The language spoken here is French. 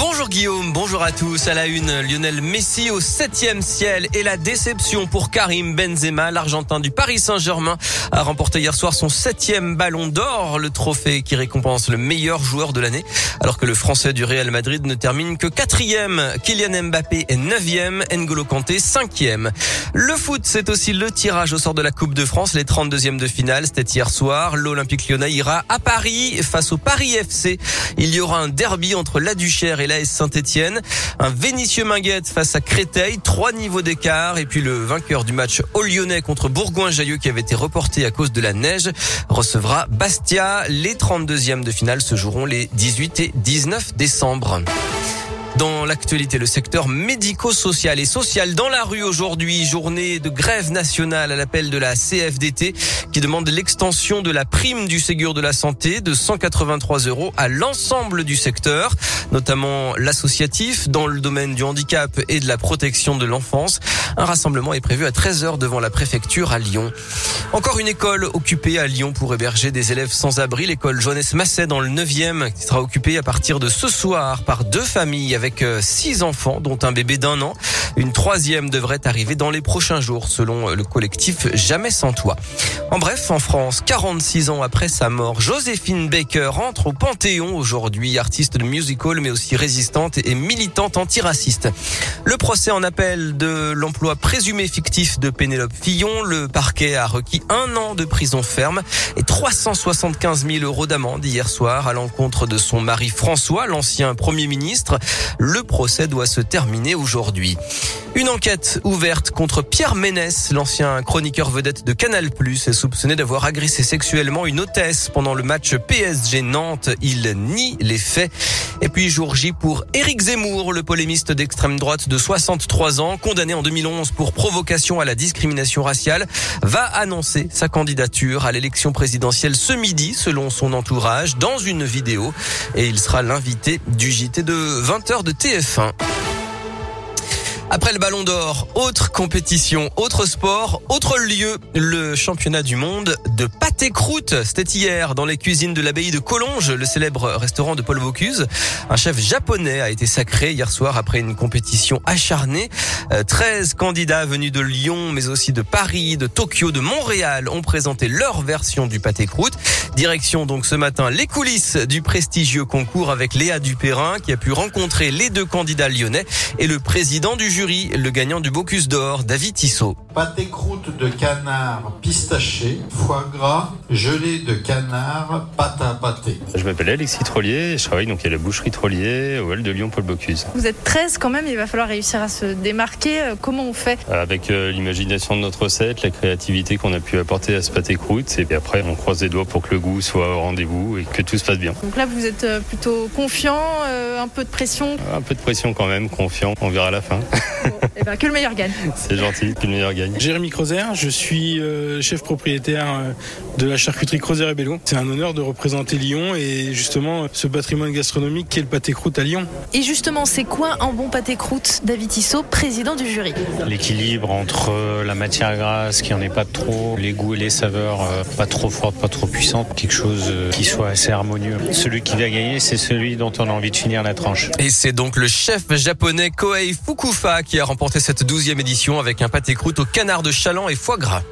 Bon. Bonjour Guillaume, bonjour à tous. À la une, Lionel Messi au septième ciel et la déception pour Karim Benzema, l'Argentin du Paris Saint-Germain, a remporté hier soir son septième ballon d'or, le trophée qui récompense le meilleur joueur de l'année, alors que le Français du Real Madrid ne termine que quatrième. Kylian Mbappé est neuvième, N'Golo Kanté cinquième. Le foot, c'est aussi le tirage au sort de la Coupe de France, les 32e de finale, c'était hier soir. L'Olympique Lyonnais ira à Paris face au Paris FC. Il y aura un derby entre la Duchère et l'AS Saint-Etienne. Un Vénitieux Minguette face à Créteil, trois niveaux d'écart. Et puis le vainqueur du match au Lyonnais contre Bourgoin-Jailleux qui avait été reporté à cause de la neige recevra Bastia. Les 32e de finale se joueront les 18 et 19 décembre. Dans l'actualité, le secteur médico-social et social dans la rue aujourd'hui, journée de grève nationale à l'appel de la CFDT qui demande l'extension de la prime du Ségur de la santé de 183 euros à l'ensemble du secteur, notamment l'associatif dans le domaine du handicap et de la protection de l'enfance. Un rassemblement est prévu à 13h devant la préfecture à Lyon. Encore une école occupée à Lyon pour héberger des élèves sans abri, l'école Johannes Masset dans le 9e qui sera occupée à partir de ce soir par deux familles avec euh, six enfants, dont un bébé d'un an. Une troisième devrait arriver dans les prochains jours, selon le collectif Jamais sans toi. En bref, en France, 46 ans après sa mort, Joséphine Baker entre au Panthéon aujourd'hui, artiste de musical, mais aussi résistante et militante antiraciste. Le procès en appel de l'emploi présumé fictif de Pénélope Fillon, le parquet a requis un an de prison ferme et 375 000 euros d'amende hier soir à l'encontre de son mari François, l'ancien premier ministre. Le procès doit se terminer aujourd'hui. Une enquête ouverte contre Pierre Ménès, l'ancien chroniqueur vedette de Canal+, est soupçonné d'avoir agressé sexuellement une hôtesse pendant le match PSG Nantes. Il nie les faits. Et puis jour J pour Éric Zemmour, le polémiste d'extrême droite de 63 ans, condamné en 2011 pour provocation à la discrimination raciale, va annoncer sa candidature à l'élection présidentielle ce midi, selon son entourage, dans une vidéo. Et il sera l'invité du JT de 20h de TF1. Après le Ballon d'Or, autre compétition, autre sport, autre lieu, le championnat du monde de pâté croûte. C'était hier dans les cuisines de l'abbaye de Collonges, le célèbre restaurant de Paul Bocuse. Un chef japonais a été sacré hier soir après une compétition acharnée. 13 euh, candidats venus de Lyon, mais aussi de Paris, de Tokyo, de Montréal ont présenté leur version du pâté croûte. Direction donc ce matin les coulisses du prestigieux concours avec Léa Dupérin qui a pu rencontrer les deux candidats lyonnais et le président du jury le gagnant du Bocuse d'Or, David Tissot. Pâté croûte de canard pistaché, foie gras, gelée de canard, pâte à pâté. Je m'appelle Alexis Trollier, je travaille donc à la boucherie Trollier, au Hall de Lyon Paul Bocuse. Vous êtes 13 quand même, il va falloir réussir à se démarquer. Euh, comment on fait? Avec euh, l'imagination de notre recette, la créativité qu'on a pu apporter à ce pâté croûte, et puis après on croise les doigts pour que le goût soit au rendez-vous et que tout se passe bien. Donc là vous êtes euh, plutôt confiant, un peu de pression? Un peu de pression quand même, confiant, on verra à la fin. et eh ben, que le meilleur gagne. C'est gentil, que le meilleur gagne. Jérémy Crozer, je suis euh, chef propriétaire euh, de la charcuterie Crozer et Bello. C'est un honneur de représenter Lyon et justement ce patrimoine gastronomique qui est le pâté croûte à Lyon. Et justement, c'est quoi un bon pâté croûte David Tissot, président du jury? L'équilibre entre la matière grasse qui en est pas trop, les goûts et les saveurs euh, pas trop fortes, pas trop puissantes, quelque chose qui soit assez harmonieux. Celui qui va gagner, c'est celui dont on a envie de finir la tranche. Et c'est donc le chef japonais Koei Fukufa qui a remporté cette douzième édition avec un pâté croûte au canard de chaland et foie gras.